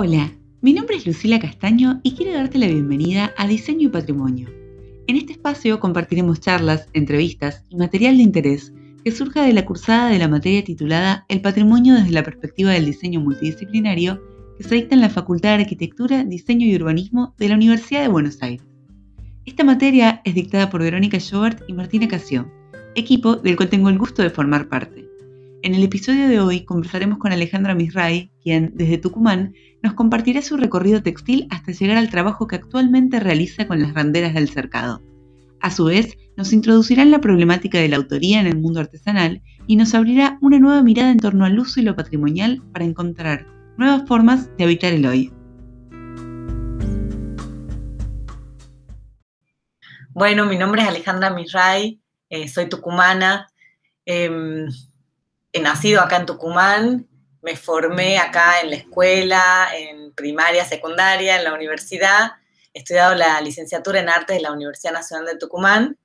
Hola, mi nombre es Lucila Castaño y quiero darte la bienvenida a Diseño y Patrimonio. En este espacio compartiremos charlas, entrevistas y material de interés que surja de la cursada de la materia titulada El patrimonio desde la perspectiva del diseño multidisciplinario que se dicta en la Facultad de Arquitectura, Diseño y Urbanismo de la Universidad de Buenos Aires. Esta materia es dictada por Verónica Schobert y Martina Casio, equipo del cual tengo el gusto de formar parte. En el episodio de hoy conversaremos con Alejandra Misray, quien, desde Tucumán, nos compartirá su recorrido textil hasta llegar al trabajo que actualmente realiza con las randeras del cercado. A su vez, nos introducirá en la problemática de la autoría en el mundo artesanal y nos abrirá una nueva mirada en torno al uso y lo patrimonial para encontrar nuevas formas de habitar el hoy. Bueno, mi nombre es Alejandra Misray, eh, soy tucumana. Em, nacido acá en Tucumán, me formé acá en la escuela, en primaria, secundaria, en la universidad. He estudiado la licenciatura en artes de la Universidad Nacional de Tucumán.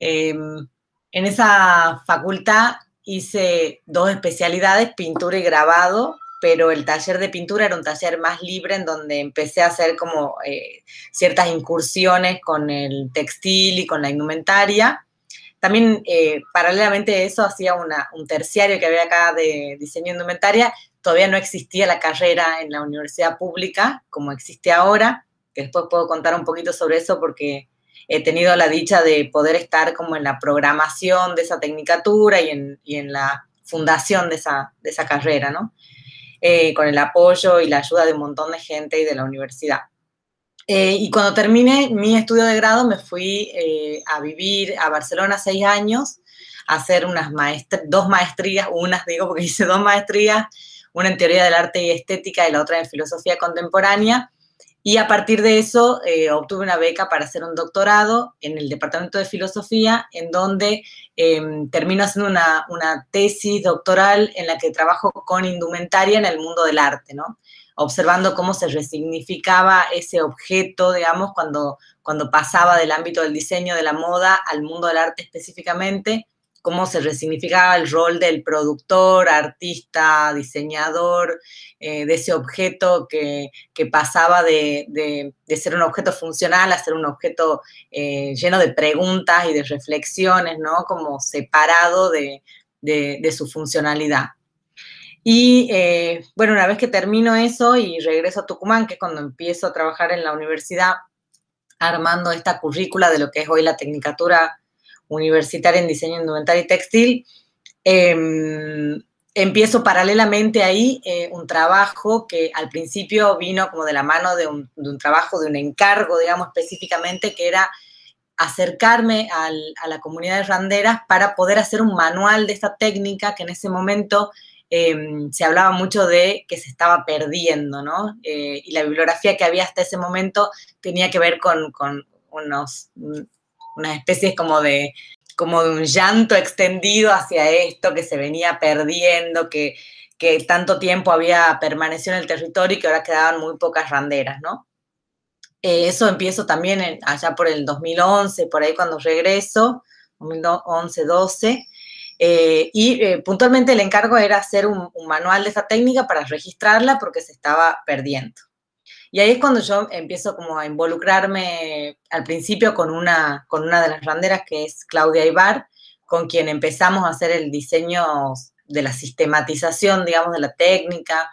Em, en esa facultad hice dos especialidades, pintura y grabado, pero el taller de pintura era un taller más libre en donde empecé a hacer como eh, ciertas incursiones con el textil y con la indumentaria. También, eh, paralelamente a eso, hacía un terciario que había acá de diseño indumentaria. Todavía no existía la carrera en la universidad pública como existe ahora, que después puedo contar un poquito sobre eso porque he tenido la dicha de poder estar como en la programación de esa tecnicatura y en, la fundación de esa, carrera, ¿no? Eh, con el apoyo y la ayuda de un montón de gente y de la universidad. Eh, y cuando terminé mi estudio de grado me fui eh, a vivir a Barcelona seis años, a hacer unas dos maestrías, unas digo porque hice dos maestrías, una en teoría del arte y estética y la otra en filosofía contemporánea. Y a partir de eso eh, obtuve una beca para hacer un doctorado en el Departamento de Filosofía, en donde em, termino haciendo una, una tesis doctoral en la que trabajo con indumentaria en el mundo del arte, ¿no? Observando cómo se resignificaba ese objeto, digamos, cuando, cuando pasaba del ámbito del diseño, de la moda, al mundo del arte específicamente, cómo se resignificaba el rol del productor, artista, diseñador, eh, de ese objeto que, pasaba de, ser un objeto funcional a ser un objeto eh, lleno de preguntas y de reflexiones, ¿no? Como separado de su funcionalidad. Y eh, bueno, una vez que termino eso y regreso a Tucumán, que es cuando empiezo a trabajar en la universidad, armando esta currícula de lo que es hoy la Tecnicatura Universitaria en Diseño Indumentario y Textil, em, empiezo paralelamente ahí eh, un trabajo que al principio vino como de la mano de un, trabajo, de un encargo, digamos específicamente, que era acercarme a la comunidad de randeras para poder hacer un manual de esta técnica que en ese momento Em, se hablaba mucho de que se estaba perdiendo, ¿no? Eh, y la bibliografía que había hasta ese momento tenía que ver con, unos, unas especies como de, como de un llanto extendido hacia esto que se venía perdiendo, que, que tanto tiempo había permanecido en el territorio y que ahora quedaban muy pocas randeras, ¿no? Eh, eso empiezo también allá por el 2011, por ahí cuando regreso, 2011-12, eh, y eh, puntualmente el encargo era hacer un, manual de esa técnica para registrarla porque se estaba perdiendo. Y ahí es cuando yo empiezo como a involucrarme al principio con una, con una de las randeras que es Claudia Ibar, con quien empezamos a hacer el diseño de la sistematización, digamos, de la técnica,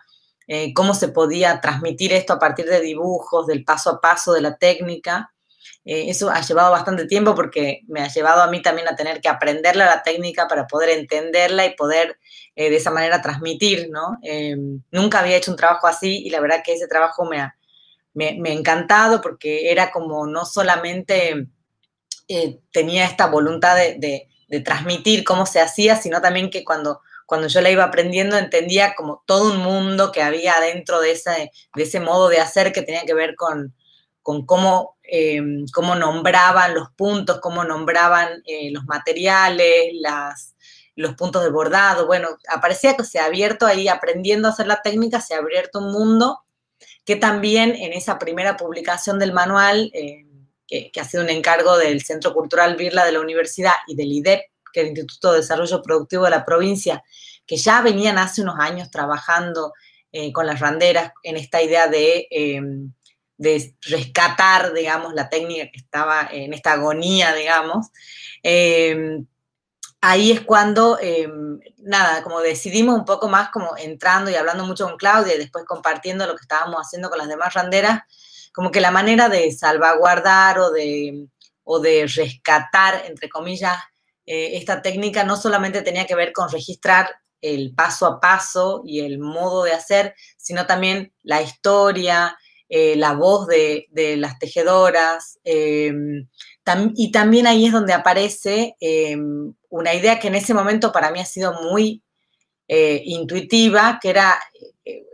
eh, cómo se podía transmitir esto a partir de dibujos, del paso a paso de la técnica. Eh, eso ha llevado bastante tiempo porque me ha llevado a mí también a tener que aprenderla la técnica para poder entenderla y poder eh, de esa manera transmitir, ¿no? Eh, nunca había hecho un trabajo así y la verdad que ese trabajo me ha, me, encantado porque era como no solamente tenía esta voluntad de, transmitir cómo se hacía, sino también que cuando cuando yo la iba aprendiendo entendía como todo un mundo que había dentro de ese, de ese modo de hacer que tenía que ver con, con cómo, em, cómo nombraban los puntos, cómo nombraban eh, los materiales, las, los puntos de bordado. Bueno, aparecía que se ha abierto ahí, aprendiendo a hacer la técnica, se ha abierto un mundo que también en esa primera publicación del manual, eh, que, ha sido un encargo del Centro Cultural Birla de la Universidad y del IDEP, que es el Instituto de Desarrollo Productivo de la provincia, que ya venían hace unos años trabajando eh, con las randeras en esta idea de, em, de, rescatar, digamos, la técnica que estaba en esta agonía, digamos. Em, ahí es cuando, em, nada, como decidimos un poco más como entrando y hablando mucho con Claudia y después compartiendo lo que estábamos haciendo con las demás randeras, como que la manera de salvaguardar o de, o de rescatar, entre comillas, eh, esta técnica no solamente tenía que ver con registrar el paso a paso y el modo de hacer, sino también la historia, eh, la voz de, las tejedoras. Em, y también ahí es donde aparece em, una idea que en ese momento para mí ha sido muy eh, intuitiva, que era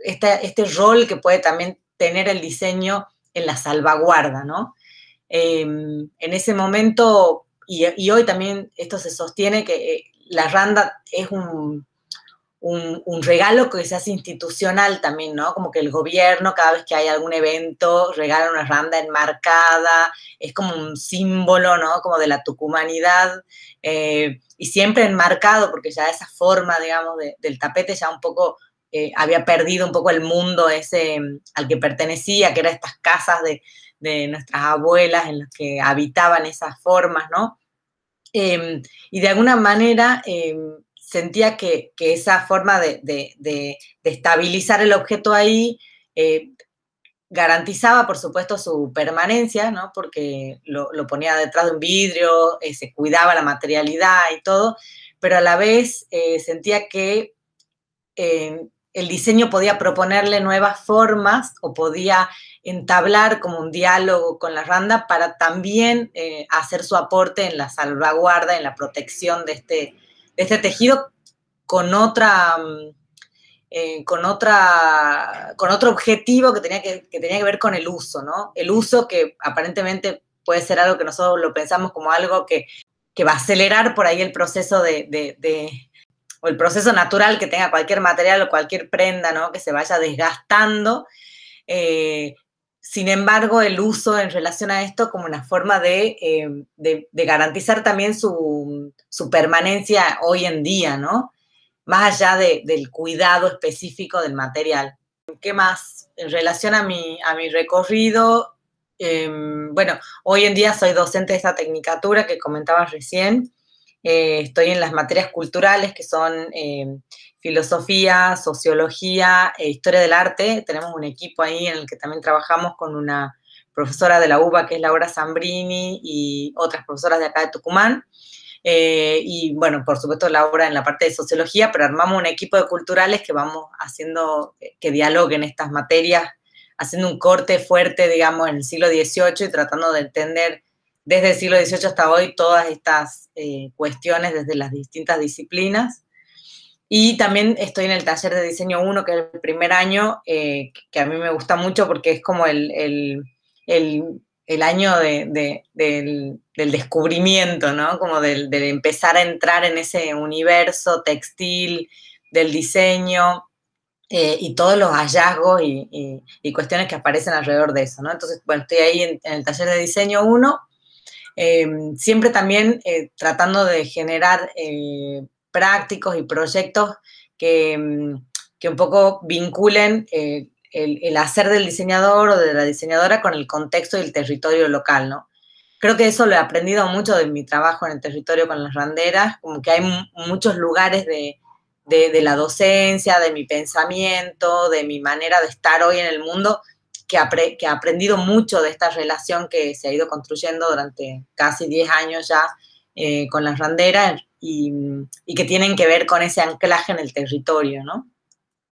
este, este rol que puede también tener el diseño en la salvaguarda, ¿no? Em, en ese momento, y, hoy también esto se sostiene, que la randa es un, un, regalo que hace institucional también, ¿no? Como que el gobierno, cada vez que hay algún evento, regala una randa enmarcada, es como un símbolo, ¿no? Como de la tucumanidad, eh, y siempre enmarcado, porque ya esa forma, digamos, del tapete ya un poco eh, había perdido un poco el mundo ese al que pertenecía, que eran estas casas de, nuestras abuelas en las que habitaban esas formas, ¿no? Em, y de alguna manera em, sentía que, esa forma de, estabilizar el objeto ahí eh, garantizaba, por supuesto, su permanencia, ¿no? Porque lo, ponía detrás de un vidrio, eh, se cuidaba la materialidad y todo, pero a la vez sentía que el diseño podía proponerle nuevas formas o podía entablar como un diálogo con la randa para también eh, hacer su aporte en la salvaguarda, en la protección de este, este tejido con otra, mm, eh, con otra, con otro objetivo que tenía que, tenía que ver con el uso, ¿no? El uso que aparentemente puede ser algo que nosotros lo pensamos como algo que, va a acelerar por ahí el proceso de o el proceso natural que tenga cualquier material o cualquier prenda, ¿no? Que se vaya desgastando. Eh, sin embargo, el uso en relación a esto como una forma de, eh, garantizar también su, permanencia hoy en día, ¿no? Más allá del cuidado específico del material. ¿Qué más? En relación a mi, a mi recorrido, em, bueno, hoy en día soy docente de esta tecnicatura que comentabas recién. Eh, estoy en las materias culturales que son eh, filosofía, sociología e historia del arte. Tenemos un equipo ahí en el que también trabajamos con una profesora de la UBA que es Laura Zambrini y otras profesoras de acá de Tucumán. Eh, y bueno, por supuesto Laura en la parte de sociología, pero armamos un equipo de culturales que vamos haciendo que dialoguen estas materias, haciendo un corte fuerte, digamos, en el siglo XVIII y tratando de entender desde el siglo XVIII hasta hoy todas estas eh, cuestiones desde las distintas disciplinas. Y también estoy en el taller de diseño 1, que es el primer año, eh, que a mí me gusta mucho porque es como el, año del, descubrimiento, ¿no? Como del, empezar a entrar en ese universo textil, del diseño eh, y todos los hallazgos y, cuestiones que aparecen alrededor de eso, ¿no? Entonces, bueno, estoy ahí en, el taller de diseño 1 Em, siempre también eh, tratando de generar eh, prácticos y proyectos que, em, que un poco vinculen eh, el, hacer del diseñador o de la diseñadora con el contexto y el territorio local, ¿no? Creo que eso lo he aprendido mucho de mi trabajo en el territorio con las randeras, como que hay muchos lugares de, de, la docencia, de mi pensamiento, de mi manera de estar hoy en el mundo, que, ha aprendido mucho de esta relación que se ha ido construyendo durante casi 10 años ya eh, con las randeras y, que tienen que ver con ese anclaje en el territorio, ¿no?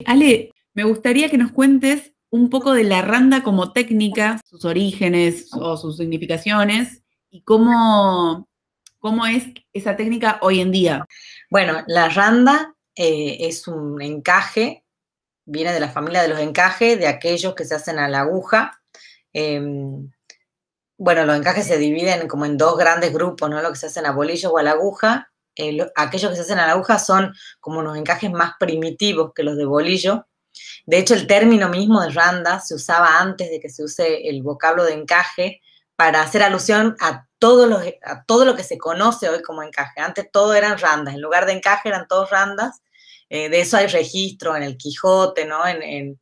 Ale, me gustaría que nos cuentes un poco de la randa como técnica, sus orígenes o sus significaciones y cómo, cómo es esa técnica hoy en día. Bueno, la randa eh, es un encaje viene de la familia de los encajes, de aquellos que se hacen a la aguja. Em, bueno, los encajes se dividen como en dos grandes grupos, ¿no? Lo que se hacen a bolillo o a la aguja. Aquellos que se hacen a la aguja son como unos encajes más primitivos que los de bolillo. De hecho, el término mismo de randa se usaba antes de que se use el vocablo de encaje para hacer alusión a todo, lo, a todo lo que se conoce hoy como encaje. Antes todo eran randas, en lugar de encaje eran todos randas Eh, de eso hay registro en el Quijote, ¿no? En,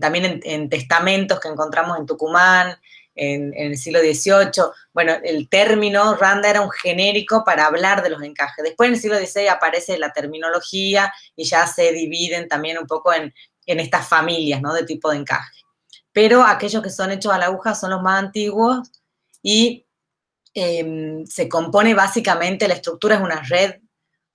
también en, testamentos que encontramos en Tucumán, en, el siglo XVIII. Bueno, el término randa era un genérico para hablar de los encajes. Después en el siglo XVI aparece la terminología y ya se dividen también un poco en, estas familias, ¿no? De tipo de encaje. Pero aquellos que son hechos a la aguja son los más antiguos y em, se compone básicamente, la estructura es una red,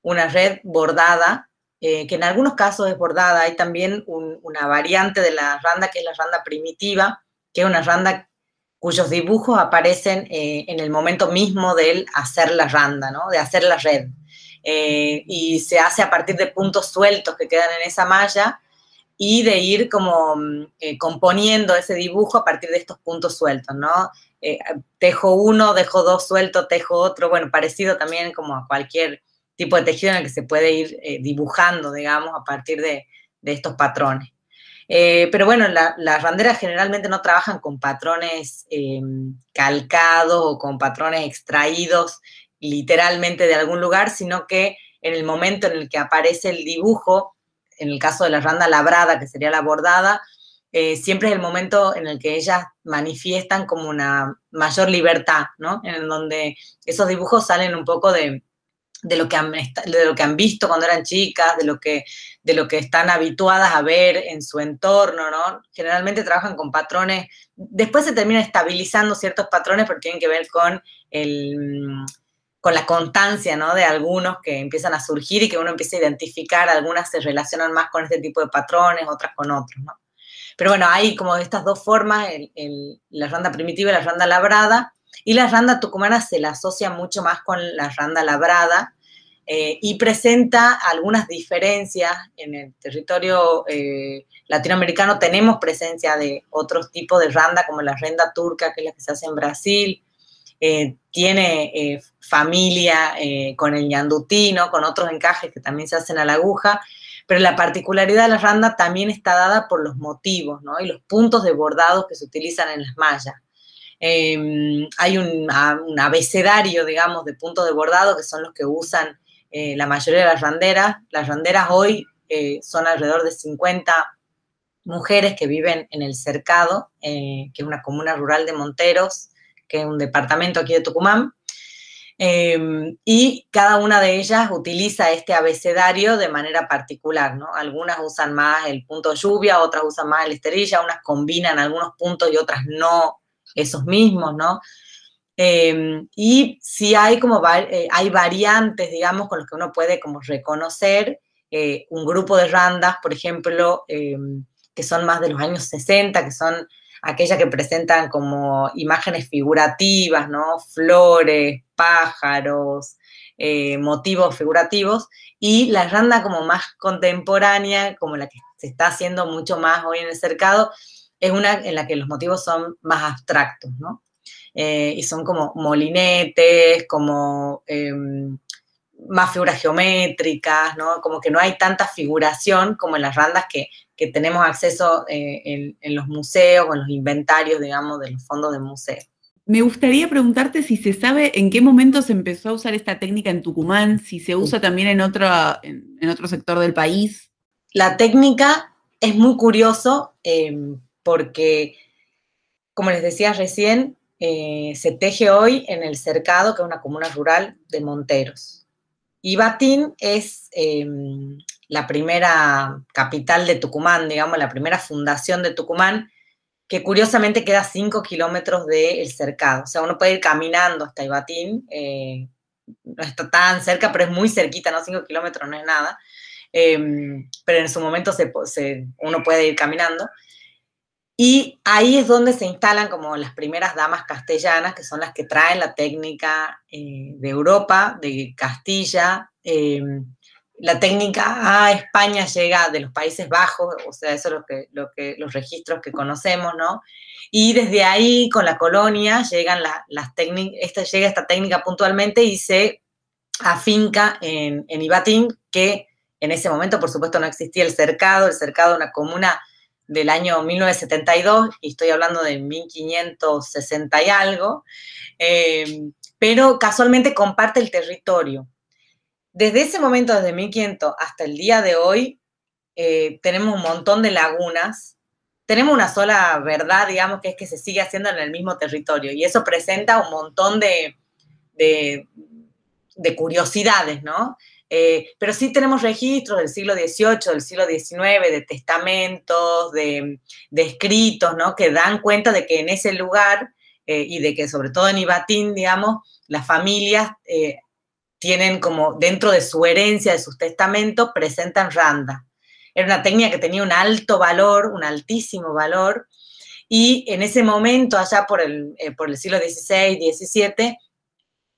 una red bordada, eh, que en algunos casos es bordada. Hay también una variante de la randa que es la randa primitiva, que es una randa cuyos dibujos aparecen eh, en el momento mismo de hacer la randa, ¿no? de hacer la red. Eh, y se hace a partir de puntos sueltos que quedan en esa malla y de ir como mm, eh, componiendo ese dibujo a partir de estos puntos sueltos, ¿no? tejo uno, dejo dos sueltos, tejo otro, bueno, parecido también como a cualquier tipo de tejido en el que se puede ir dibujando, digamos, a partir de estos patrones. Eh, pero bueno, las randeras generalmente no trabajan con patrones em, calcados o con patrones extraídos literalmente de algún lugar, sino que en el momento en el que aparece el dibujo, en el caso de la randa labrada, que sería la bordada, eh, siempre es el momento en el que ellas manifiestan como una mayor libertad, ¿no? En donde esos dibujos salen un poco de, de lo que han, de lo que han visto cuando eran chicas, de lo, que, de lo que están habituadas a ver en su entorno, ¿no? Generalmente trabajan con patrones, después se terminan estabilizando ciertos patrones porque tienen que ver con, el, con la constancia, ¿no? De algunos que empiezan a surgir y que uno empieza a identificar, algunas se relacionan más con este tipo de patrones, otras con otros, ¿no? Pero bueno, hay como estas dos formas, la randa primitiva y la randa labrada, y la randa tucumana se la asocia mucho más con la randa labrada eh, y presenta algunas diferencias. En el territorio eh, latinoamericano tenemos presencia de otros tipos de randa, como la renda turca, que es la que se hace en Brasil. Eh, tiene familia con el ñandutino, con otros encajes que también se hacen a la aguja, pero la particularidad de la randa también está dada por los motivos ¿no? y los puntos de bordado que se utilizan en las mallas. Em, hay un, abecedario, digamos, de puntos de bordado que son los que usan eh, la mayoría de las randeras. Las randeras hoy eh, son alrededor de 50 mujeres que viven en el Cercado, eh, que es una comuna rural de Monteros, que es un departamento aquí de Tucumán. Em, y cada una de ellas utiliza este abecedario de manera particular, ¿no? Algunas usan más el punto lluvia, otras usan más el esterilla, unas combinan algunos puntos y otras no esos mismos, ¿no? Em, y sí hay como eh, hay variantes, digamos, con los que uno puede como reconocer eh, un grupo de randas, por ejemplo, em, que son más de los años 60, que son aquellas que presentan como imágenes figurativas, ¿no? Flores, pájaros, eh, motivos figurativos, y la randa como más contemporánea, como la que se está haciendo mucho más hoy en el cercado, es una en la que los motivos son más abstractos, ¿no? Eh, y son como molinetes, como em, más figuras geométricas, ¿no? Como que no hay tanta figuración como en las randas que, tenemos acceso eh, en, los museos o en los inventarios, digamos, de los fondos de museo. Me gustaría preguntarte si se sabe en qué momento se empezó a usar esta técnica en Tucumán, si se usa también en otro, en, otro sector del país. La técnica es muy curioso em, porque, como les decía recién, eh, se teje hoy en el Cercado, que es una comuna rural de Monteros. Y Batín es em, la primera capital de Tucumán, digamos, la primera fundación de Tucumán, que curiosamente queda a 5 kilómetros del cercado. O sea, uno puede ir caminando hasta Ibatín, eh, no está tan cerca, pero es muy cerquita, ¿no? 5 kilómetros no es nada. Em, pero en su momento uno puede ir caminando. Y ahí es donde se instalan como las primeras damas castellanas, que son las que traen la técnica eh, de Europa, de Castilla. Em, la técnica a España llega de los Países Bajos, o sea, eso es lo que, lo que, los registros que conocemos, ¿no? Y desde ahí, con la colonia, llegan las técnicas, esta, llega esta técnica puntualmente y se afinca en, en Ibatín, que en ese momento, por supuesto, no existía el cercado, el cercado una comuna del año 1972, y estoy hablando de 1560 y algo, eh, pero casualmente comparte el territorio. desde ese momento, desde 1500 hasta el día de hoy, eh, tenemos un montón de lagunas. Tenemos una sola verdad, digamos, que es que se sigue haciendo en el mismo territorio. Y eso presenta un montón de, de, curiosidades, ¿no? Eh, pero sí tenemos registros del siglo XVIII, del siglo XIX, de testamentos, de, escritos, ¿no? Que dan cuenta de que en ese lugar eh, y de que sobre todo en Ibatín, digamos, las familias tienen como dentro de su herencia, de sus testamentos, presentan randa. Era una técnica que tenía un alto valor, un altísimo valor, y en ese momento, allá por el, eh, por el siglo XVI, XVII,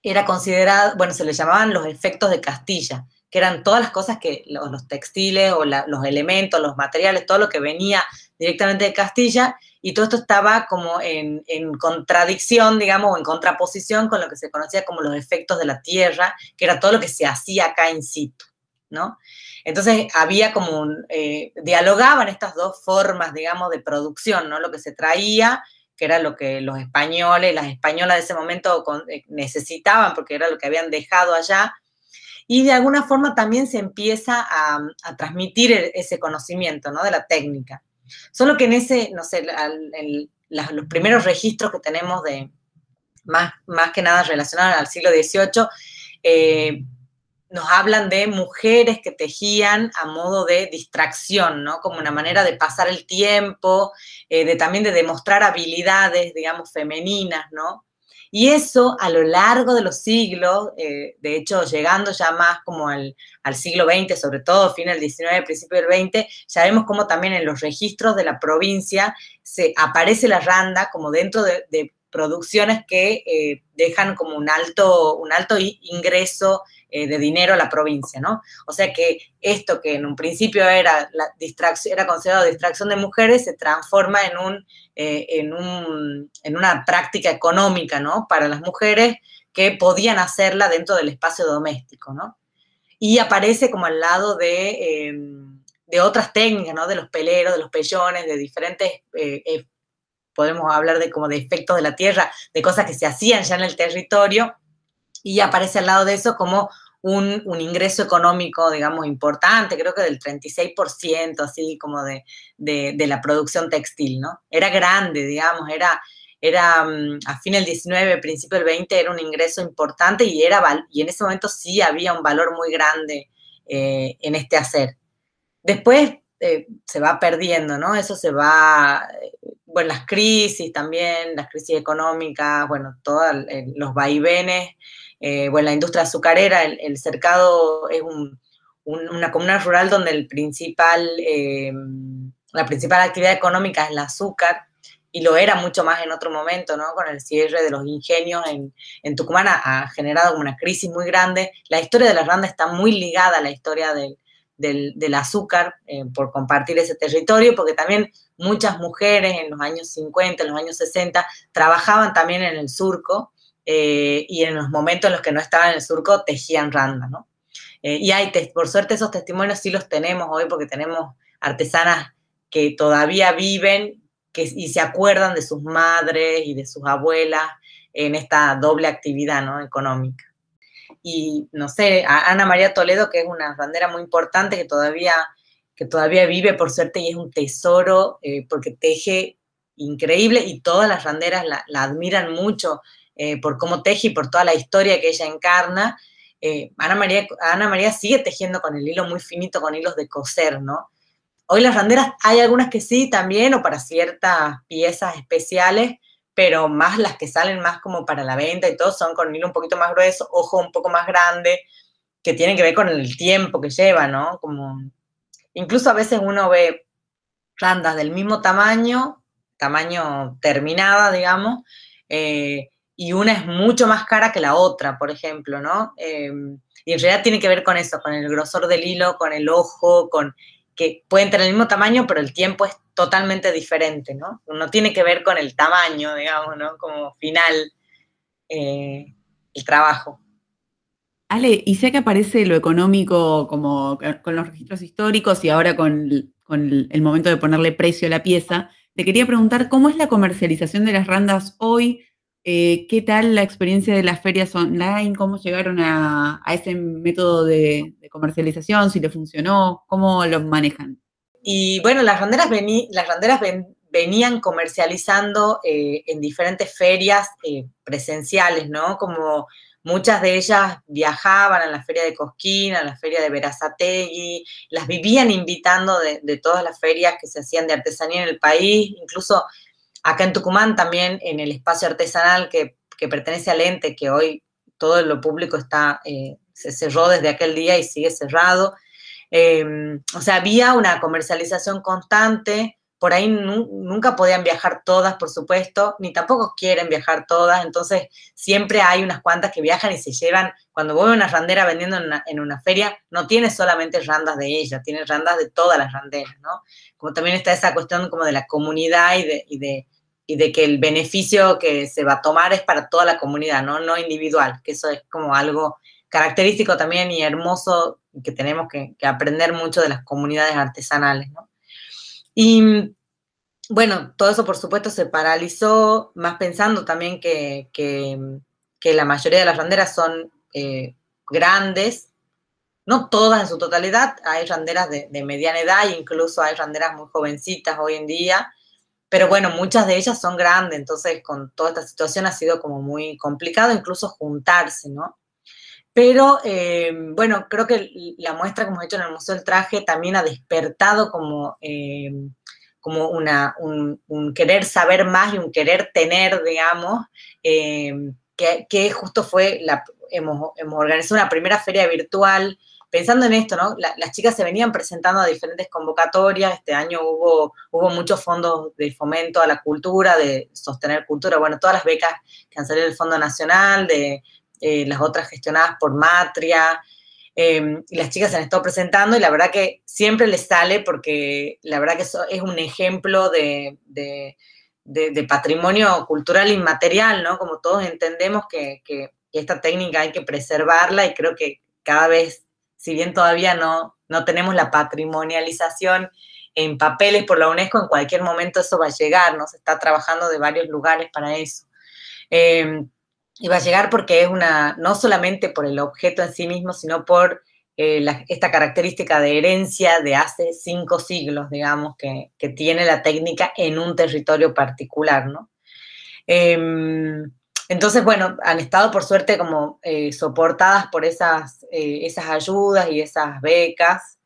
era considerado, bueno, se le llamaban los efectos de Castilla, que eran todas las cosas que los, textiles o los elementos, los materiales, todo lo que venía directamente de Castilla, y todo esto estaba como en, contradicción, digamos, o en contraposición con lo que se conocía como los efectos de la tierra, que era todo lo que se hacía acá in situ, ¿no? Entonces había como un, eh, dialogaban estas dos formas, digamos, de producción, ¿no? Lo que se traía, que era lo que los españoles, las españolas de ese momento eh, necesitaban, porque era lo que habían dejado allá, y de alguna forma también se empieza a, transmitir e, ese conocimiento ¿no? de la técnica. Solo que en ese, no sé, los primeros registros que tenemos de, más, más que nada relacionados al siglo XVIII, nos hablan de mujeres que tejían a modo de distracción, ¿no? Como una manera de pasar el tiempo, eh, de también de demostrar habilidades, digamos, femeninas, ¿no? Y eso a lo largo de los siglos, eh, de hecho llegando ya más como al, siglo XX, sobre todo fin del XIX, principio del XX, ya vemos también en los registros de la provincia se aparece la randa como dentro de, producciones que eh, dejan como un alto, un alto ingreso eh, de dinero a la provincia, ¿no? O sea que esto que en un principio era, distracción, era considerado distracción de mujeres se transforma en, un, eh, en, un, en una práctica económica, ¿no? Para las mujeres que podían hacerla dentro del espacio doméstico, ¿no? Y aparece como al lado de, de otras técnicas, ¿no? De los peleros, de los pellones, de diferentes podemos hablar de como de efectos de la tierra, de cosas que se hacían ya en el territorio, y aparece al lado de eso como un, ingreso económico, digamos, importante, creo que del 36%, así como de, la producción textil, ¿no? Era grande, digamos, era, era mm, a fin del 19, principio del 20, era un ingreso importante y, era, y en ese momento sí había un valor muy grande eh, en este hacer. Después eh, se va perdiendo, ¿no? Eso se va, eh, bueno, las crisis también, las crisis económicas, bueno, todos los vaivenes eh, bueno, la industria azucarera, el, cercado es una comuna rural donde el principal, eh, la principal actividad económica es el azúcar, y lo era mucho más en otro momento, ¿no? Con el cierre de los ingenios en, Tucumán ha, generado una crisis muy grande. La historia de la randa está muy ligada a la historia del, azúcar, eh, por compartir ese territorio, porque también muchas mujeres en los años 50, en los años 60, trabajaban también en el surco, eh, y en los momentos en los que no estaban en el surco tejían randa, ¿no? Eh, y hay, por suerte esos testimonios sí los tenemos hoy porque tenemos artesanas que todavía viven que, y se acuerdan de sus madres y de sus abuelas en esta doble actividad ¿no? económica. Y no sé, Ana María Toledo, que es una randera muy importante que todavía, que todavía vive, por suerte, y es un tesoro eh, porque teje increíble y todas las randeras la, admiran mucho eh, por cómo teje y por toda la historia que ella encarna. Eh, Ana, María, Ana María sigue tejiendo con el hilo muy finito, con hilos de coser, ¿no? Hoy las randeras hay algunas que sí también, o para ciertas piezas especiales, pero más las que salen más como para la venta y todo son con hilo un poquito más grueso, ojo un poco más grande, que tienen que ver con el tiempo que lleva, ¿no? Como, incluso a veces uno ve randas del mismo tamaño, tamaño terminada, digamos, eh, y una es mucho más cara que la otra, por ejemplo, ¿no? Em, y en realidad tiene que ver con eso, con el grosor del hilo, con el ojo, con que pueden tener el mismo tamaño, pero el tiempo es totalmente diferente, ¿no? No tiene que ver con el tamaño, digamos, ¿no? Como final eh, el trabajo. Ale, y sé que aparece lo económico como con los registros históricos y ahora con, el momento de ponerle precio a la pieza, te quería preguntar cómo es la comercialización de las randas hoy, Eh, ¿Qué tal la experiencia de las ferias online? ¿Cómo llegaron a, ese método de, comercialización? ¿Si le funcionó? ¿Cómo lo manejan? Y bueno, las randeras, las randeras venían comercializando eh, en diferentes ferias eh, presenciales, ¿no? Como muchas de ellas viajaban a la feria de Cosquín, a la feria de Verazategui, las vivían invitando de, todas las ferias que se hacían de artesanía en el país, incluso Acá en Tucumán también en el espacio artesanal que, pertenece al ente, que hoy todo lo público está, eh, se cerró desde aquel día y sigue cerrado. Em, o sea, había una comercialización constante, por ahí nunca podían viajar todas, por supuesto, ni tampoco quieren viajar todas, entonces siempre hay unas cuantas que viajan y se llevan, cuando voy a una randera vendiendo en una, feria, no tiene solamente randas de ella, tiene randas de todas las randeras, ¿no? Como también está esa cuestión como de la comunidad y de y de que el beneficio que se va a tomar es para toda la comunidad, ¿no? No individual, que eso es como algo característico también y hermoso que tenemos que, aprender mucho de las comunidades artesanales, ¿no? Y bueno, todo eso por supuesto se paralizó, más pensando también que, la mayoría de las randeras son eh, grandes, no todas en su totalidad, hay randeras de, de mediana edad, incluso hay randeras muy jovencitas hoy en día, pero bueno, muchas de ellas son grandes, entonces con toda esta situación ha sido como muy complicado incluso juntarse, ¿no? Pero eh, bueno, creo que la muestra que hemos hecho en el Museo del Traje también ha despertado como, eh, como una, un, querer saber más y un querer tener, digamos, eh, que, que, justo fue, la, hemos, hemos organizado una primera feria virtual. Pensando en esto, ¿no? las chicas se venían presentando a diferentes convocatorias, este año hubo, hubo muchos fondos de fomento a la cultura, de sostener cultura, bueno, todas las becas que han salido del Fondo Nacional, de eh, las otras gestionadas por Matria, em, y las chicas se han estado presentando y la verdad que siempre les sale porque la verdad que eso es un ejemplo de, de, patrimonio cultural inmaterial, ¿no? Como todos entendemos que, que esta técnica hay que preservarla y creo que cada vez si bien todavía no, no tenemos la patrimonialización en papeles por la UNESCO, en cualquier momento eso va a llegar, ¿no? Se está trabajando de varios lugares para eso. Em, y va a llegar porque es una, no solamente por el objeto en sí mismo, sino por eh, esta característica de herencia de hace cinco siglos, digamos, que, que tiene la técnica en un territorio particular, ¿no? Em, entonces, bueno, han estado por suerte como eh, soportadas por esas, eh, esas ayudas y esas becas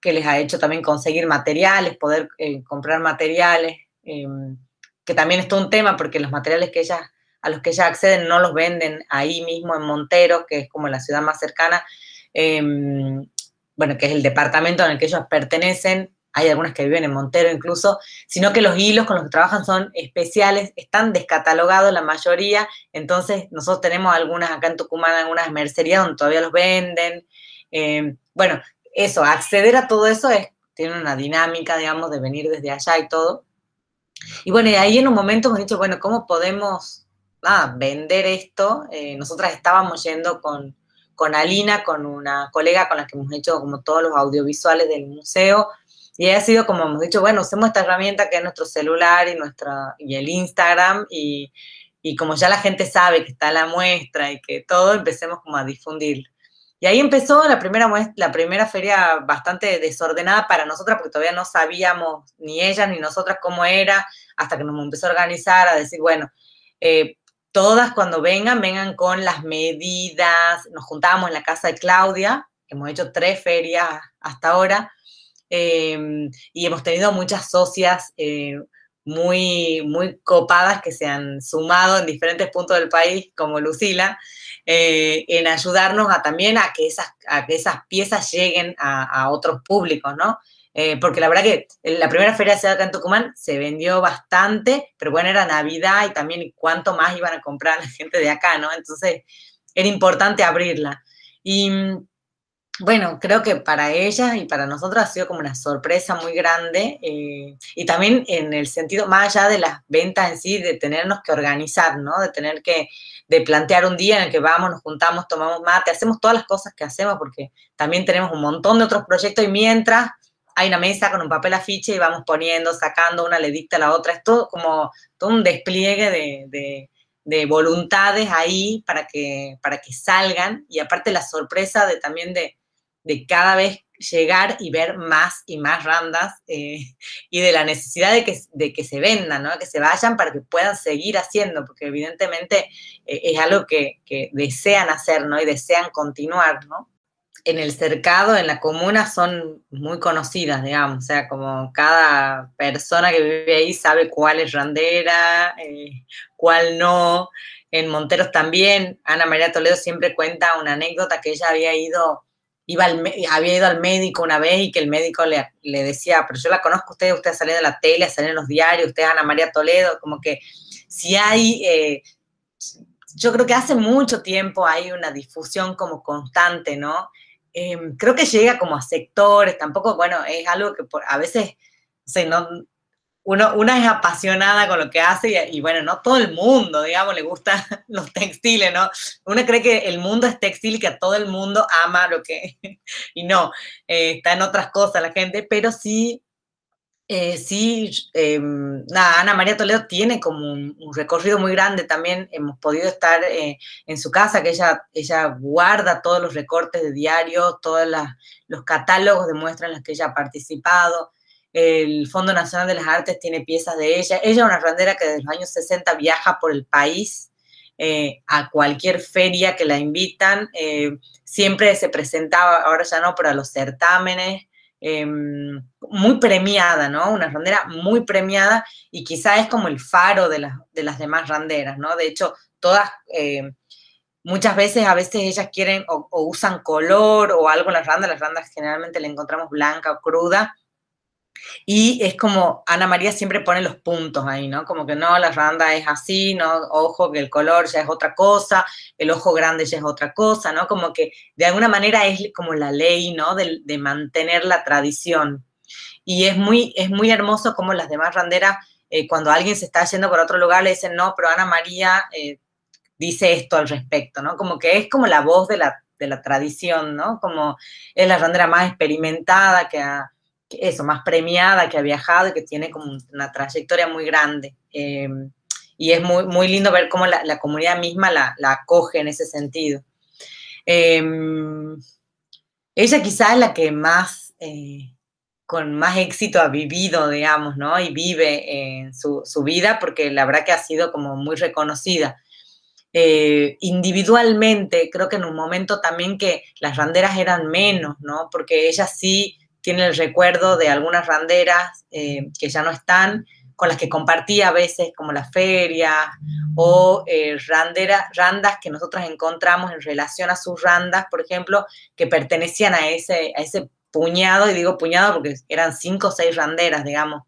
que les ha hecho también conseguir materiales, poder comprar materiales, em, que también es todo un tema porque los materiales que ellas, a los que ellas acceden no los venden ahí mismo en Montero, que es como la ciudad más cercana, em, bueno, que es el departamento en el que ellos pertenecen, hay algunas que viven en Montero incluso, sino que los hilos con los que trabajan son especiales, están descatalogados la mayoría, entonces nosotros tenemos algunas acá en Tucumán, algunas mercerías donde todavía los venden. Eh, bueno, eso, acceder a todo eso es, tiene una dinámica, digamos, de venir desde allá y todo. Y bueno, y ahí en un momento hemos dicho, bueno, ¿cómo podemos vender esto? Eh, nosotras estábamos yendo con, con Alina, con una colega con la que hemos hecho como todos los audiovisuales del museo, y ha sido como hemos dicho, bueno, usemos esta herramienta que es nuestro celular y, nuestra, y el Instagram y, como ya la gente sabe que está la muestra y que todo, empecemos como a difundir. Y ahí empezó la primera, la primera feria bastante desordenada para nosotras porque todavía no sabíamos ni ella ni nosotras cómo era hasta que nos empezó a organizar, a decir, bueno, eh, todas cuando vengan, vengan con las medidas. Nos juntábamos en la casa de Claudia, hemos hecho tres ferias hasta ahora, Em, y hemos tenido muchas socias eh, muy, muy copadas que se han sumado en diferentes puntos del país, como Lucila, eh, en ayudarnos a también a que esas, a que esas piezas lleguen a, otros públicos, ¿no? Eh, porque la verdad que la primera feria de acá en Tucumán se vendió bastante, pero bueno, era Navidad y también cuánto más iban a comprar la gente de acá, ¿no? Entonces, era importante abrirla. Y bueno, creo que para ella y para nosotros ha sido como una sorpresa muy grande eh, y también en el sentido, más allá de las ventas en sí, de tenernos que organizar, ¿no? De tener que, de plantear un día en el que vamos, nos juntamos, tomamos mate, hacemos todas las cosas que hacemos porque también tenemos un montón de otros proyectos y mientras hay una mesa con un papel afiche y vamos poniendo, sacando, una le dicta a la otra, es todo como todo un despliegue de de voluntades ahí para que, para que salgan y aparte la sorpresa de también de, cada vez llegar y ver más y más randas eh, y de la necesidad de que, de que se vendan, ¿no? que se vayan para que puedan seguir haciendo, porque evidentemente eh, es algo que, que, desean hacer ¿no? y desean continuar. ¿no? En el cercado, en la comuna, son muy conocidas, digamos, o sea, como cada persona que vive ahí sabe cuál es randera, eh, cuál no. En Monteros también, Ana María Toledo siempre cuenta una anécdota que ella había ido iba al, había ido al médico una vez y que el médico le, decía, pero yo la conozco a usted, usted salido de la tele, salido en los diarios, usted es Ana María Toledo, como que si hay, eh, yo creo que hace mucho tiempo hay una difusión como constante, ¿no? Em, creo que llega como a sectores, tampoco, bueno, es algo que por, a veces, no, uno, una es apasionada con lo que hace y, bueno, no todo el mundo, digamos, le gustan los textiles, ¿no? Uno cree que el mundo es textil y que a todo el mundo ama lo que... y no, eh, está en otras cosas la gente, pero sí, eh, sí, em, Ana María Toledo tiene como un, recorrido muy grande, también hemos podido estar eh, en su casa, que ella, ella guarda todos los recortes de diario, todos los catálogos de muestras en los que ella ha participado, el Fondo Nacional de las Artes tiene piezas de ella. Ella es una randera que desde los años 60 viaja por el país eh, a cualquier feria que la invitan. Eh, siempre se presentaba, ahora ya no, pero a los certámenes. Em, muy premiada, ¿no? Una randera muy premiada y quizá es como el faro de, de las demás randeras, ¿no? De hecho, todas, eh, muchas veces, a veces ellas quieren o, o, usan color o algo en las randas, las randas generalmente la encontramos blanca o cruda, y es como Ana María siempre pone los puntos ahí, ¿no? Como que no, la randa es así, ¿no? Ojo, que el color ya es otra cosa, el ojo grande ya es otra cosa, ¿no? Como que de alguna manera es como la ley, ¿no? De, mantener la tradición. Y es muy, es muy hermoso como las demás randeras, eh, cuando alguien se está yendo por otro lugar, le dicen, no, pero Ana María eh, dice esto al respecto, ¿no? Como que es como la voz de la, de la tradición, ¿no? Como es la randera más experimentada que ha eso, más premiada, que ha viajado y que tiene como una trayectoria muy grande. Em, y es muy, muy lindo ver cómo la, comunidad misma la, acoge en ese sentido. Em, ella quizás es la que más, eh, con más éxito ha vivido, digamos, ¿no? Y vive en su, vida porque la verdad que ha sido como muy reconocida. Eh, individualmente, creo que en un momento también que las randeras eran menos, ¿no? Porque ella sí tiene el recuerdo de algunas randeras eh, que ya no están, con las que compartía a veces como las ferias o eh, randas que nosotros encontramos en relación a sus randas, por ejemplo, que pertenecían a ese, a ese puñado, y digo puñado porque eran cinco o seis randeras, digamos,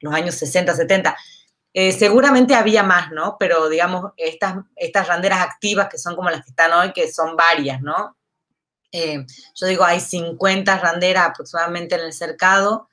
los años 60, 70. Eh, seguramente había más, ¿no? Pero digamos, estas, estas randeras activas que son como las que están hoy, que son varias, ¿no? Eh, yo digo, hay 50 randeras aproximadamente en el cercado.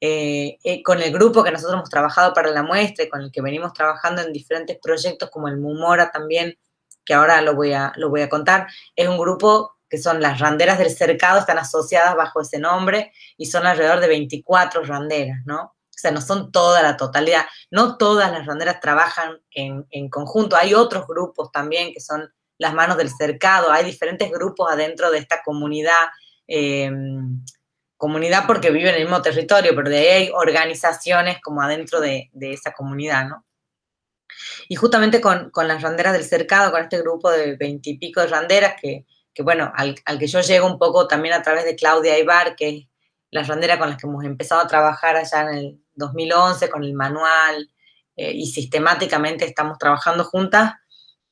Eh, eh, con el grupo que nosotros hemos trabajado para la muestra con el que venimos trabajando en diferentes proyectos como el Mumora también, que ahora lo voy a, lo voy a contar, es un grupo que son las randeras del cercado, están asociadas bajo ese nombre y son alrededor de 24 randeras, ¿no? O sea, no son toda la totalidad, no todas las randeras trabajan en, en conjunto, hay otros grupos también que son las manos del cercado, hay diferentes grupos adentro de esta comunidad, em, comunidad porque viven en el mismo territorio, pero de ahí hay organizaciones como adentro de, esa comunidad, ¿no? Y justamente con, las randeras del cercado, con este grupo de veintipico de randeras, que, bueno, al, que yo llego un poco también a través de Claudia Ibar, que es la randera con la que hemos empezado a trabajar allá en el 2011, con el manual, eh, y sistemáticamente estamos trabajando juntas,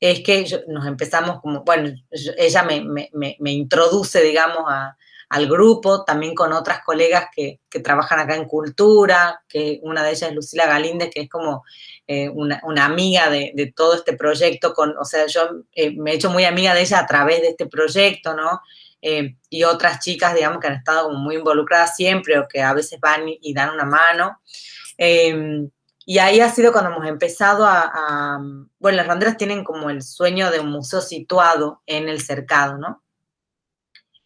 es que nos empezamos como, bueno, ella me, introduce, digamos, al grupo, también con otras colegas que, trabajan acá en cultura, que una de ellas es Lucila Galíndez, que es como eh, una, amiga de, todo este proyecto, con, o sea, yo eh, me he hecho muy amiga de ella a través de este proyecto, ¿no? Eh, y otras chicas, digamos, que han estado como muy involucradas siempre o que a veces van y, dan una mano. Y ahí ha sido cuando hemos empezado a, bueno, las randeras tienen como el sueño de un museo situado en el cercado, ¿no?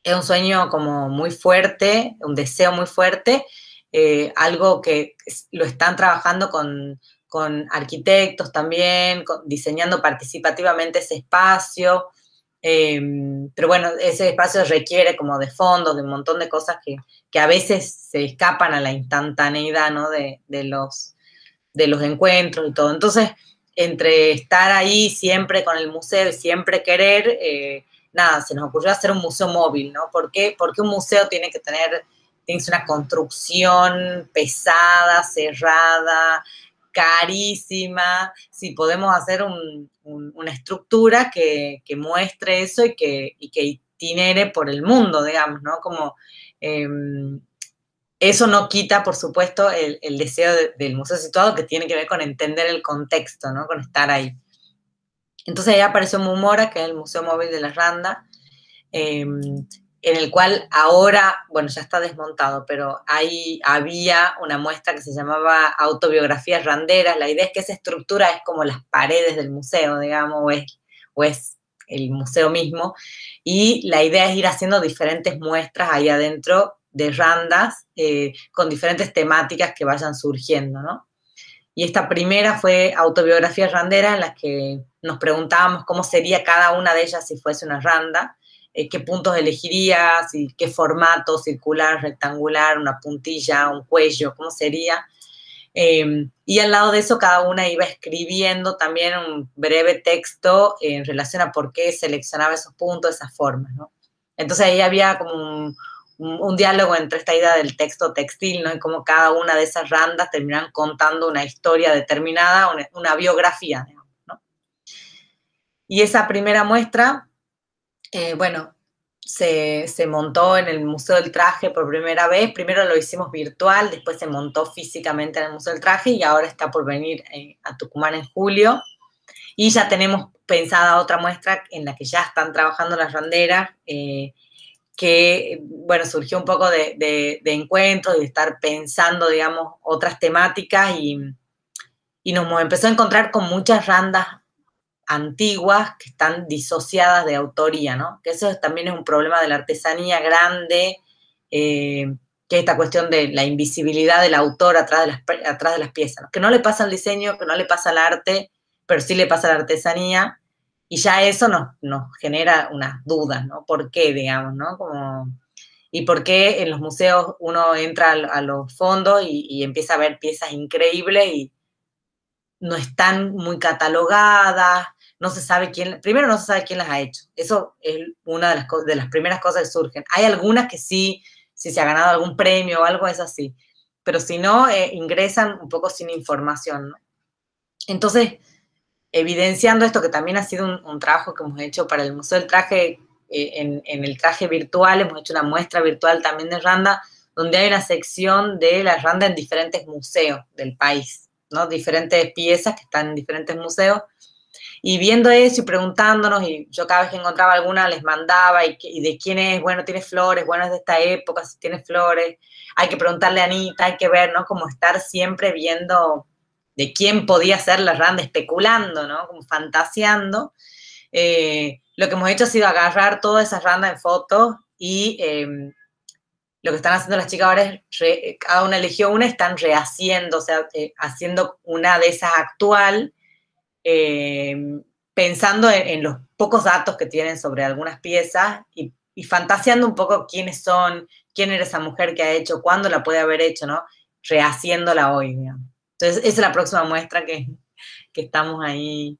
Es un sueño como muy fuerte, un deseo muy fuerte, eh, algo que lo están trabajando con, con arquitectos también, diseñando participativamente ese espacio. Em, pero bueno, ese espacio requiere como de fondos, de un montón de cosas que, a veces se escapan a la instantaneidad ¿no? de, los, de los encuentros y todo. Entonces, entre estar ahí siempre con el museo y siempre querer, eh, nada, se nos ocurrió hacer un museo móvil, ¿no? ¿Por qué? Porque un museo tiene que tener, tiene una construcción pesada, cerrada, carísima, si podemos hacer una estructura que, muestre eso y que, y que itinere por el mundo, digamos, ¿no? Como em, eso no quita, por supuesto, el, deseo del museo situado que tiene que ver con entender el contexto, ¿no? Con estar ahí. Entonces ahí apareció Mumora, que es el Museo Móvil de la Randa, em, en el cual ahora, bueno, ya está desmontado, pero ahí había una muestra que se llamaba Autobiografías Randeras. La idea es que esa estructura es como las paredes del museo, digamos, o es, el museo mismo. Y la idea es ir haciendo diferentes muestras ahí adentro de randas eh, con diferentes temáticas que vayan surgiendo, ¿no? Y esta primera fue autobiografía randera en la que nos preguntábamos cómo sería cada una de ellas si fuese una randa, eh, qué puntos elegirías y qué formato, circular, rectangular, una puntilla, un cuello, cómo sería. Em, y al lado de eso cada una iba escribiendo también un breve texto en relación a por qué seleccionaba esos puntos, esas formas, ¿no? Entonces ahí había como un, un, diálogo entre esta idea del texto textil, ¿no? Y cómo cada una de esas randas terminan contando una historia determinada, una, biografía, ¿no? Y esa primera muestra, eh, bueno, se, montó en el Museo del Traje por primera vez. Primero lo hicimos virtual, después se montó físicamente en el Museo del Traje y ahora está por venir eh, a Tucumán en julio. Y ya tenemos pensada otra muestra en la que ya están trabajando las randeras. Eh, que, bueno, surgió un poco de, de, encuentros y de estar pensando, digamos, otras temáticas y, y, nos empezó a encontrar con muchas randas antiguas que están disociadas de autoría, ¿no? Que eso también es un problema de la artesanía grande, eh, que es esta cuestión de la invisibilidad del autor atrás de las, atrás de las piezas, que no le pasa al diseño, que no le pasa al arte, pero sí le pasa a la artesanía, y ya eso nos, nos genera unas dudas, ¿no? ¿Por qué, digamos, no? Como, y por qué en los museos uno entra a, los fondos y, empieza a ver piezas increíbles y no están muy catalogadas, no se sabe quién, primero no se sabe quién las ha hecho. Eso es una de las, de las primeras cosas que surgen. Hay algunas que sí, si se ha ganado algún premio o algo es así, pero si no, eh, ingresan un poco sin información, ¿no? Entonces, evidenciando esto, que también ha sido un, trabajo que hemos hecho para el Museo del Traje, eh, en, el traje virtual, hemos hecho una muestra virtual también de Randa, donde hay una sección de la Randa en diferentes museos del país, ¿no? Diferentes piezas que están en diferentes museos. Y viendo eso y preguntándonos, y yo cada vez que encontraba alguna les mandaba, y, y de quién es, bueno, tiene flores, bueno, es de esta época, si tiene flores, hay que preguntarle a Anita, hay que ver, ¿no? Como estar siempre viendo de quién podía ser la RAND especulando, ¿no? Como fantaseando. Eh, lo que hemos hecho ha sido agarrar toda esa randa en fotos y em, lo que están haciendo las chicas ahora es, cada una eligió una, están rehaciendo, o sea, eh, haciendo una de esas actual, em, pensando en, los pocos datos que tienen sobre algunas piezas y, y, fantaseando un poco quiénes son, quién era esa mujer que ha hecho, cuándo la puede haber hecho, ¿no? Rehaciéndola hoy, digamos. Entonces, esa es la próxima muestra que, estamos ahí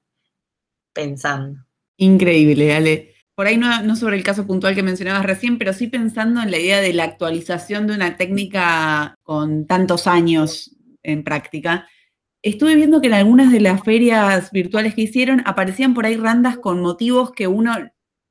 pensando. Increíble, Ale. Por ahí no, no, sobre el caso puntual que mencionabas recién, pero sí pensando en la idea de la actualización de una técnica con tantos años en práctica. Estuve viendo que en algunas de las ferias virtuales que hicieron aparecían por ahí randas con motivos que uno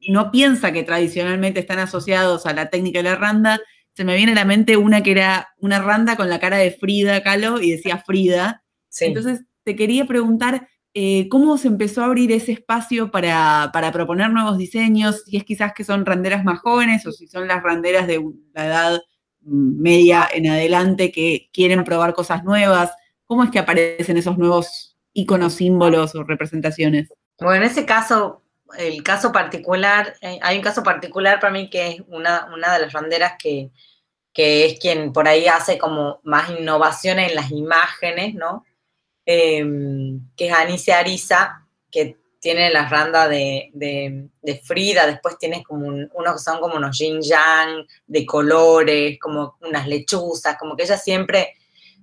no piensa que tradicionalmente están asociados a la técnica de la randa, se me viene a la mente una que era una randa con la cara de Frida Kahlo y decía Frida. Entonces, te quería preguntar eh, cómo se empezó a abrir ese espacio para, proponer nuevos diseños, si es quizás que son randeras más jóvenes o si son las randeras de la edad media en adelante que quieren probar cosas nuevas. ¿Cómo es que aparecen esos nuevos iconos, símbolos o representaciones? Bueno, en ese caso el caso particular, eh, hay un caso particular para mí que es una, una de las randeras que, que, es quien por ahí hace como más innovación en las imágenes, ¿no? em, que es Anicia Arisa, que tiene la randa de, Frida, después tienes como unos que son como unos yin yang de colores, como unas lechuzas, como que ella siempre,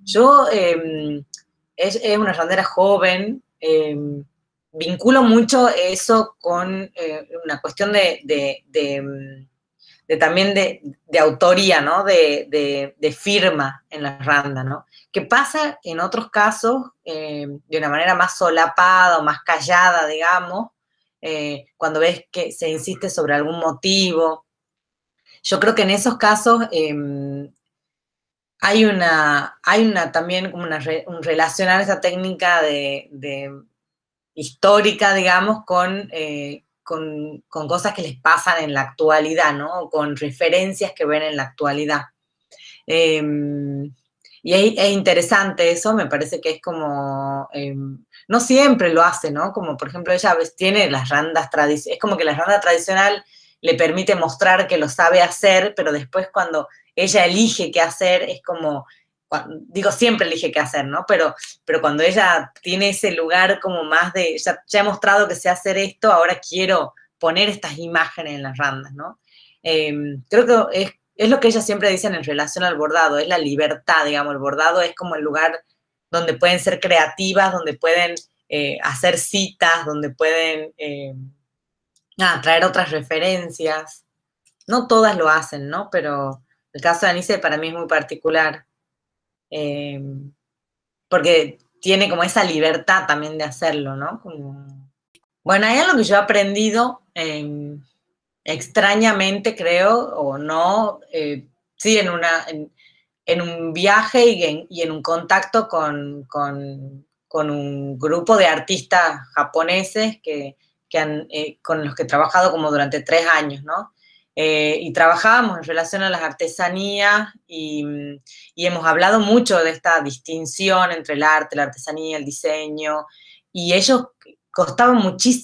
yo, em, es, una randera joven, em, vinculo mucho eso con eh, una cuestión de, también de, autoría, ¿no? De, firma en la randa, ¿no? Que pasa en otros casos eh, de una manera más solapada o más callada, digamos, eh, cuando ves que se insiste sobre algún motivo. Yo creo que en esos casos em, hay una, hay una también como una un relacionar esa técnica de, histórica, digamos, con, eh, con, cosas que les pasan en la actualidad, ¿no? Con referencias que ven en la actualidad. Em, y es, interesante eso, me parece que es como, em, no siempre lo hace, ¿no? Como por ejemplo ella tiene las randas tradicionales, es como que la randa tradicional le permite mostrar que lo sabe hacer, pero después cuando ella elige qué hacer, es como, digo, siempre elige qué hacer, ¿no? Pero, pero cuando ella tiene ese lugar como más de, ya, ya he mostrado que sé hacer esto, ahora quiero poner estas imágenes en las randas, ¿no? Em, creo que es, es, lo que ella siempre dice en relación al bordado, es la libertad, digamos, el bordado es como el lugar donde pueden ser creativas, donde pueden eh, hacer citas, donde pueden eh, traer otras referencias. No todas lo hacen, ¿no? Pero el caso de Anice para mí es muy particular. Em, porque tiene como esa libertad también de hacerlo, ¿no? Bueno, hay algo que yo he aprendido em, extrañamente, creo, o no, eh, sí, en, una, en, un viaje y en, un contacto con, un grupo de artistas japoneses que, han, eh, con los que he trabajado como durante tres años, ¿no? Eh, y trabajábamos en relación a las artesanías y, hemos hablado mucho de esta distinción entre el arte, la artesanía, el diseño, y ellos costaba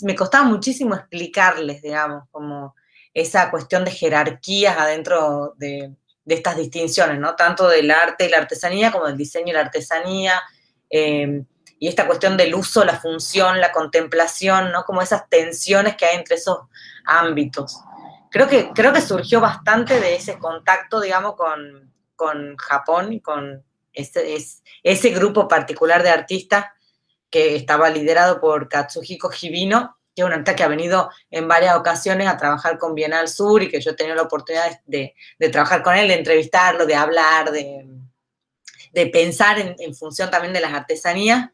me costaba muchísimo explicarles, digamos, como esa cuestión de jerarquías adentro de, estas distinciones, ¿no? Tanto del arte y la artesanía como del diseño y la artesanía, eh, y esta cuestión del uso, la función, la contemplación, ¿no? Como esas tensiones que hay entre esos ámbitos creo que, creo que surgió bastante de ese contacto, digamos, con, Japón y con ese, ese grupo particular de artistas que estaba liderado por Katsuhiko Hibino, que es un artista que ha venido en varias ocasiones a trabajar con Bienal Sur y que yo he tenido la oportunidad de, trabajar con él, de entrevistarlo, de hablar, de, pensar en, función también de las artesanías.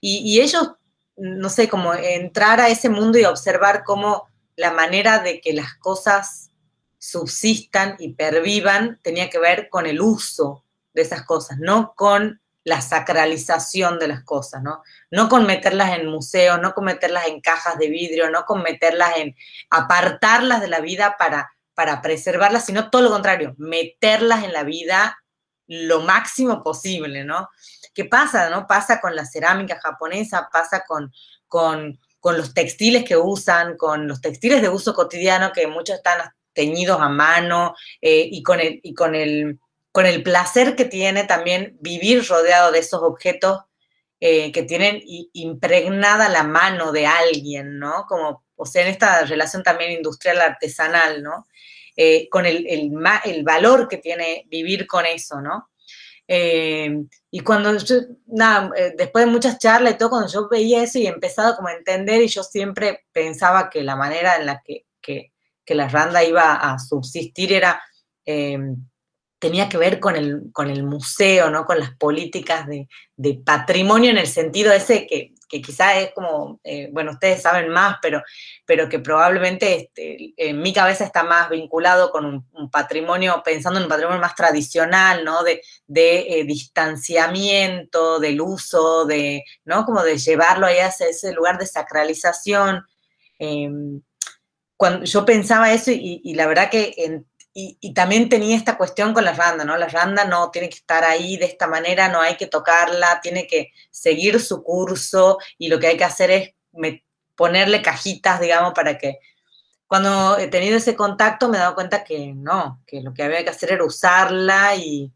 Y, y ellos, no sé, como entrar a ese mundo y observar cómo la manera de que las cosas subsistan y pervivan tenía que ver con el uso de esas cosas, no con la sacralización de las cosas, ¿no? No con meterlas en museos, no con meterlas en cajas de vidrio, no con meterlas en apartarlas de la vida para, para preservarlas, sino todo lo contrario, meterlas en la vida lo máximo posible, ¿no? ¿Qué pasa, no? Pasa con la cerámica japonesa, pasa con, con con los textiles que usan, con los textiles de uso cotidiano que muchos están teñidos a mano eh, y, con el, y con, el, con el placer que tiene también vivir rodeado de esos objetos eh, que tienen impregnada la mano de alguien, ¿no? Como, o sea, en esta relación también industrial artesanal, ¿no? Eh, con el, el, el, valor que tiene vivir con eso, ¿no? Eh, y cuando yo, nada, eh, después de muchas charlas y todo, cuando yo veía eso y he empezado como a entender, y yo siempre pensaba que la manera en la que, que, la randa iba a subsistir era, eh, tenía que ver con el, con el museo, ¿no? Con las políticas de, de patrimonio en el sentido ese que, que quizá es como, eh, bueno, ustedes saben más, pero, pero que probablemente este, en mi cabeza está más vinculado con un, patrimonio, pensando en un patrimonio más tradicional, ¿no? De, eh, distanciamiento, del uso, de, ¿no? Como de llevarlo ahí a ese, lugar de sacralización. Em, cuando yo pensaba eso y, y la verdad que en, y, también tenía esta cuestión con la randa, ¿no? La randa no tiene que estar ahí de esta manera, no hay que tocarla, tiene que seguir su curso y lo que hay que hacer es ponerle cajitas, digamos, para que cuando he tenido ese contacto me he dado cuenta que no, que lo que había que hacer era usarla y,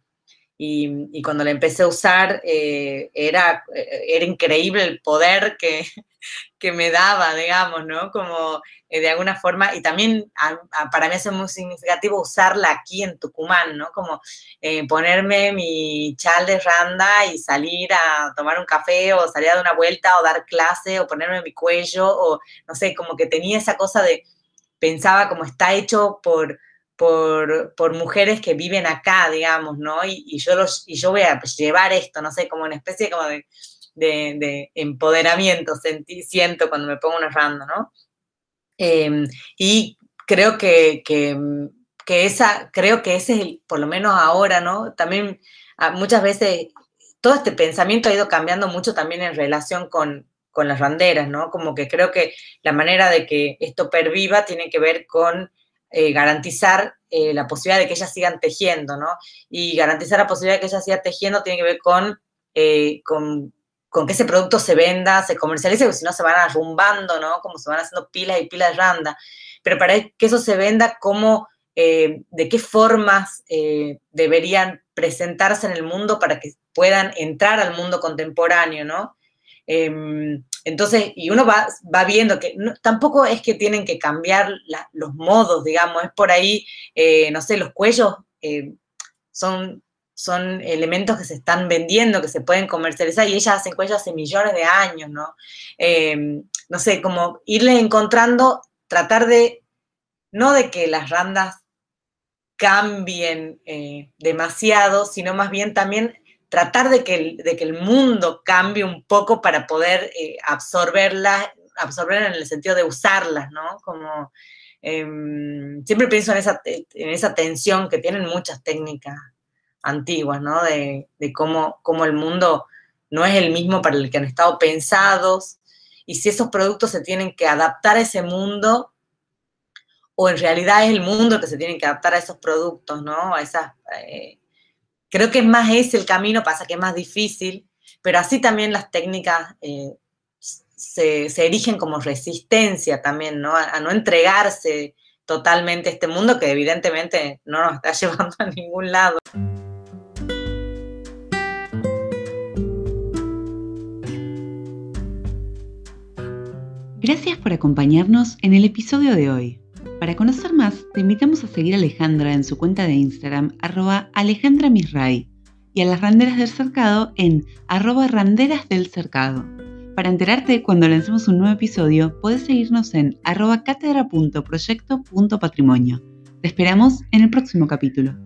y, cuando la empecé a usar eh, era, eh, era increíble el poder que, que me daba, digamos, ¿no? Como eh, de alguna forma, y también para mí es muy significativo usarla aquí en Tucumán, ¿no? Como ponerme mi chal de randa y salir a tomar un café o salir a dar una vuelta o dar clase o ponerme mi cuello o no sé, como que tenía esa cosa de, pensaba como está hecho por por, mujeres que viven acá, digamos, ¿no? Y, yo, los, y yo voy a llevar esto, no sé, como una especie como de, empoderamiento, sentí, siento cuando me pongo una randa, ¿no? Em, y creo que, esa, creo que ese es el, por lo menos ahora, ¿no? También ah, muchas veces todo este pensamiento ha ido cambiando mucho también en relación con, con las randeras, ¿no? Como que creo que la manera de que esto perviva tiene que ver con eh, garantizar eh, la posibilidad de que ellas sigan tejiendo, ¿no? Y garantizar la posibilidad de que ellas sigan tejiendo tiene que ver con, eh, con, que ese producto se venda, se comercialice, porque si no se van arrumbando, ¿no? Como se van haciendo pilas y pilas de randa. Pero para que eso se venda, ¿cómo, de qué formas deberían presentarse en el mundo para que puedan entrar al mundo contemporáneo, ¿no? Entonces, y uno va, va viendo que tampoco es que tienen que cambiar los modos, digamos, es por ahí, eh, no sé, los cuellos eh, son, son elementos que se están vendiendo, que se pueden comercializar, y ellas hacen cuellos hace millones de años, ¿no? Em, no sé, como irle encontrando, tratar de, no de que las randas cambien eh, demasiado, sino más bien también tratar de que el, de que el mundo cambie un poco para poder eh, absorberlas, absorber en el sentido de usarlas, ¿no? Como em, siempre pienso en esa, en esa tensión que tienen muchas técnicas antiguas, ¿no? De, cómo, cómo, el mundo no es el mismo para el que han estado pensados y si esos productos se tienen que adaptar a ese mundo o en realidad es el mundo que se tiene que adaptar a esos productos, ¿no? A. Eh, Creo que es más ese el camino, pasa que es más difícil, pero así también las técnicas eh, se, erigen como resistencia también, ¿no? A, no entregarse totalmente a este mundo que evidentemente no nos está llevando a ningún lado. Gracias por acompañarnos en el episodio de hoy. Para conocer más, te invitamos a seguir a Alejandra en su cuenta de Instagram, arroba alejandra y a las randeras del cercado en arroba randeras del cercado. Para enterarte cuando lancemos un nuevo episodio, puedes seguirnos en arroba cátedra.proyecto.patrimonio. Te esperamos en el próximo capítulo.